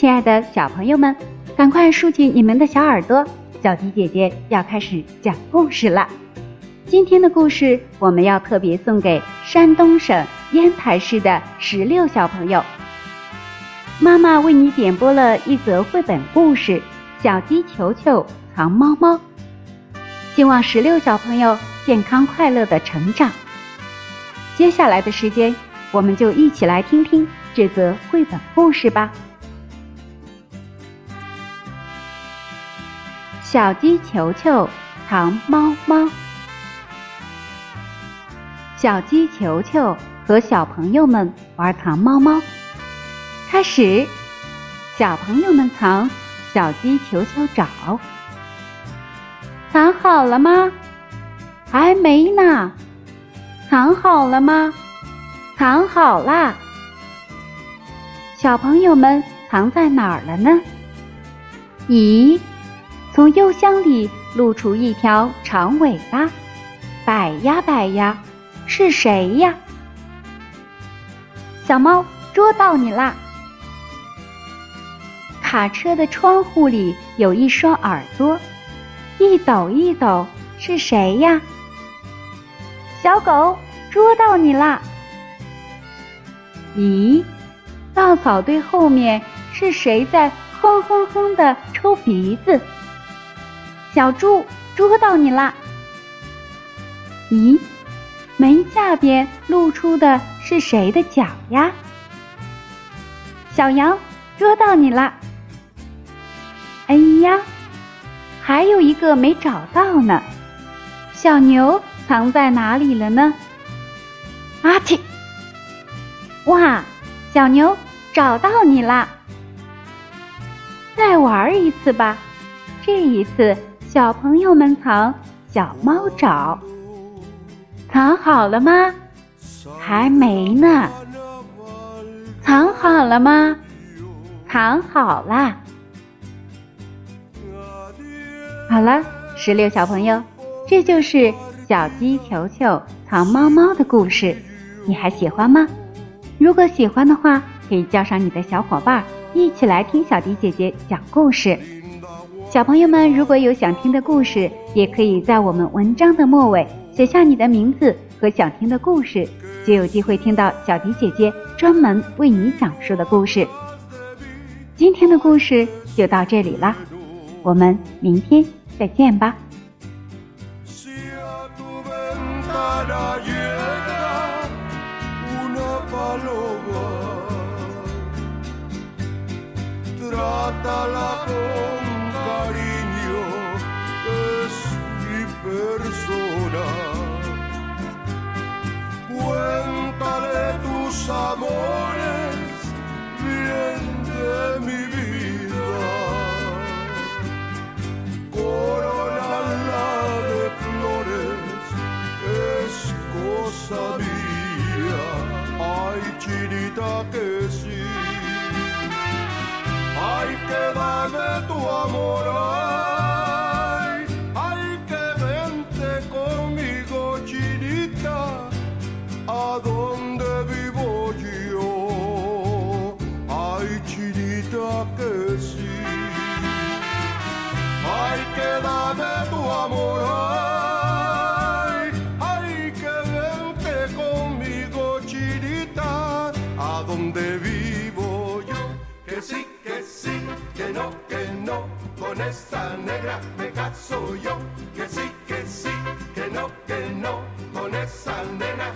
亲爱的小朋友们，赶快竖起你们的小耳朵，小迪姐姐要开始讲故事了。今天的故事我们要特别送给山东省烟台市的石榴小朋友。妈妈为你点播了一则绘本故事《小鸡球球藏猫猫》，希望石榴小朋友健康快乐的成长。接下来的时间，我们就一起来听听这则绘本故事吧。小鸡球球藏猫猫。小鸡球球和小朋友们玩藏猫猫。开始，小朋友们藏，小鸡球球找。藏好了吗？还没呢。藏好了吗？藏好啦。小朋友们藏在哪儿了呢？咦，从邮箱里露出一条长尾巴，摆呀摆呀。是谁呀？小猫捉到你啦！卡车的窗户里有一双耳朵，一抖一抖，是谁呀？小狗捉到你啦！咦，稻草堆后面是谁在哼哼哼的抽鼻子？小猪捉到你啦！咦？门下边露出的是谁的脚呀？小羊捉到你啦！哎呀，还有一个没找到呢。小牛藏在哪里了呢？阿嚏！哇，小牛找到你啦！再玩一次吧，这一次小朋友们藏，小猫找。藏好了吗？还没呢。藏好了吗？藏好啦。好了，石榴小朋友，这就是小鸡球球藏猫猫的故事，你还喜欢吗？如果喜欢的话，可以叫上你的小伙伴一起来听小迪姐姐讲故事。小朋友们，如果有想听的故事，也可以在我们文章的末尾。写下你的名字和想听的故事，就有机会听到小迪姐姐专门为你讲述的故事。今天的故事就到这里啦，我们明天再见吧。Amores bien de mi vida. Corona de flores es cosa mía. Ay, chinita que sí. Hay que darme tu amor. Esa negra me caso yo. Que sí, que sí, que no, que no, con esa nena